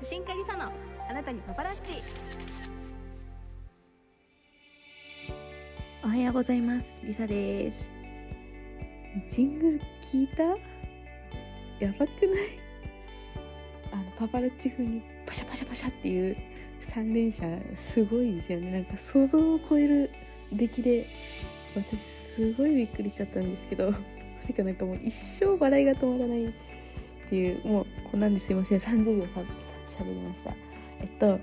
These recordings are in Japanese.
写真家リサのあなたにパパラッチ。おはようございます。リサです。ジングル聞いた？やばくない？あのパパラッチ風にパシャパシャパシャっていう三連射すごいですよね。なんか想像を超える出来で私すごいびっくりしちゃったんですけどてかなんかもう一生笑いが止まらないっていうもうこんなんですいません。30秒さしゃべりました。えっと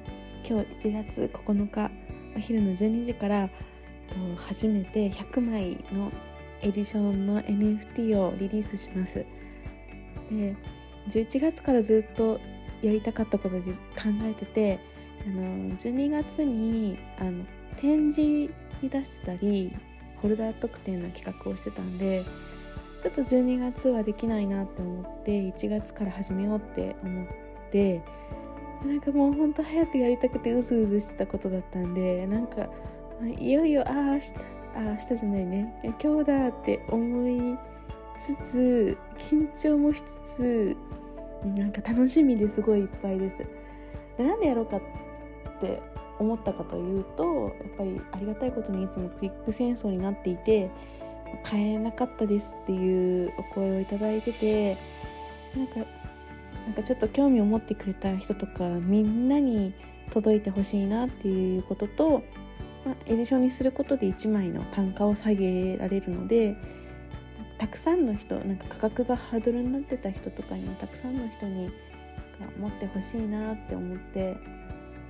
今日1月9日お昼の12時から初めて100枚のエディションの NFT をリリースします。で11月からずっとやりたかったことで考えててあの12月にあの展示に出したりホルダー特典の企画をしてたんでちょっと12月はできないなって思って1月から始めようって思ってなんかもうほんと早くやりたくてうずうずしてたことだったんでなんかいよいよああ明日あ明日じゃないね。今日だって思いつつ緊張もしつつなんか楽しみですごいいっぱいです。なんでやろうかって思ったかというとやっぱりありがたいことにいつもクイック戦争になっていて買えなかったですっていうお声をいただいててなんかなんかちょっと興味を持ってくれた人とかみんなに届いてほしいなっていうことと、まあ、エディションにすることで1枚の単価を下げられるのでたくさんの人なんか価格がハードルになってた人とかにもたくさんの人に持ってほしいなって思って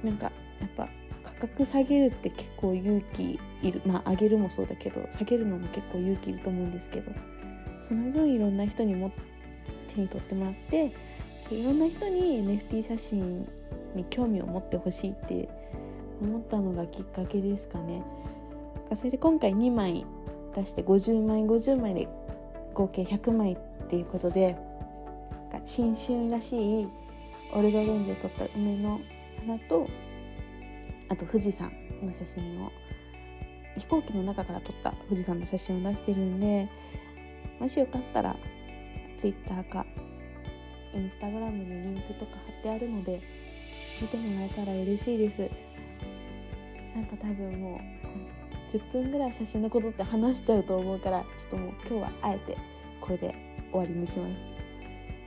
なんかやっぱ価格下げるって結構勇気いる。まあ上げるもそうだけど下げるのも結構勇気いると思うんですけどその分いろんな人にも手に取ってもらっていろんな人に NFT 写真に興味を持ってほしいって思ったのがきっかけですかね。それで今回2枚出して50枚50枚で合計100枚っていうことで新春らしいオルドレンズで撮った梅の花とあと富士山の写真を飛行機の中から撮った富士山の写真を出してるんでもしよかったら Twitter かインスタグラムにリンクとか貼ってあるので見てもらえたら嬉しいです。なんか多分もう10分ぐらい写真のことって話しちゃうと思うからちょっともう今日はあえてこれで終わりにしま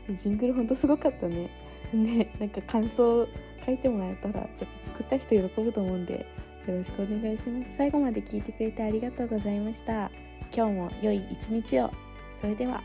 す。ジングルほんとすごかったね。でなんか感想書いてもらえたらちょっと作った人喜ぶと思うんでよろしくお願いします。最後まで聞いてくれてありがとうございました。今日も良い一日を。それでは。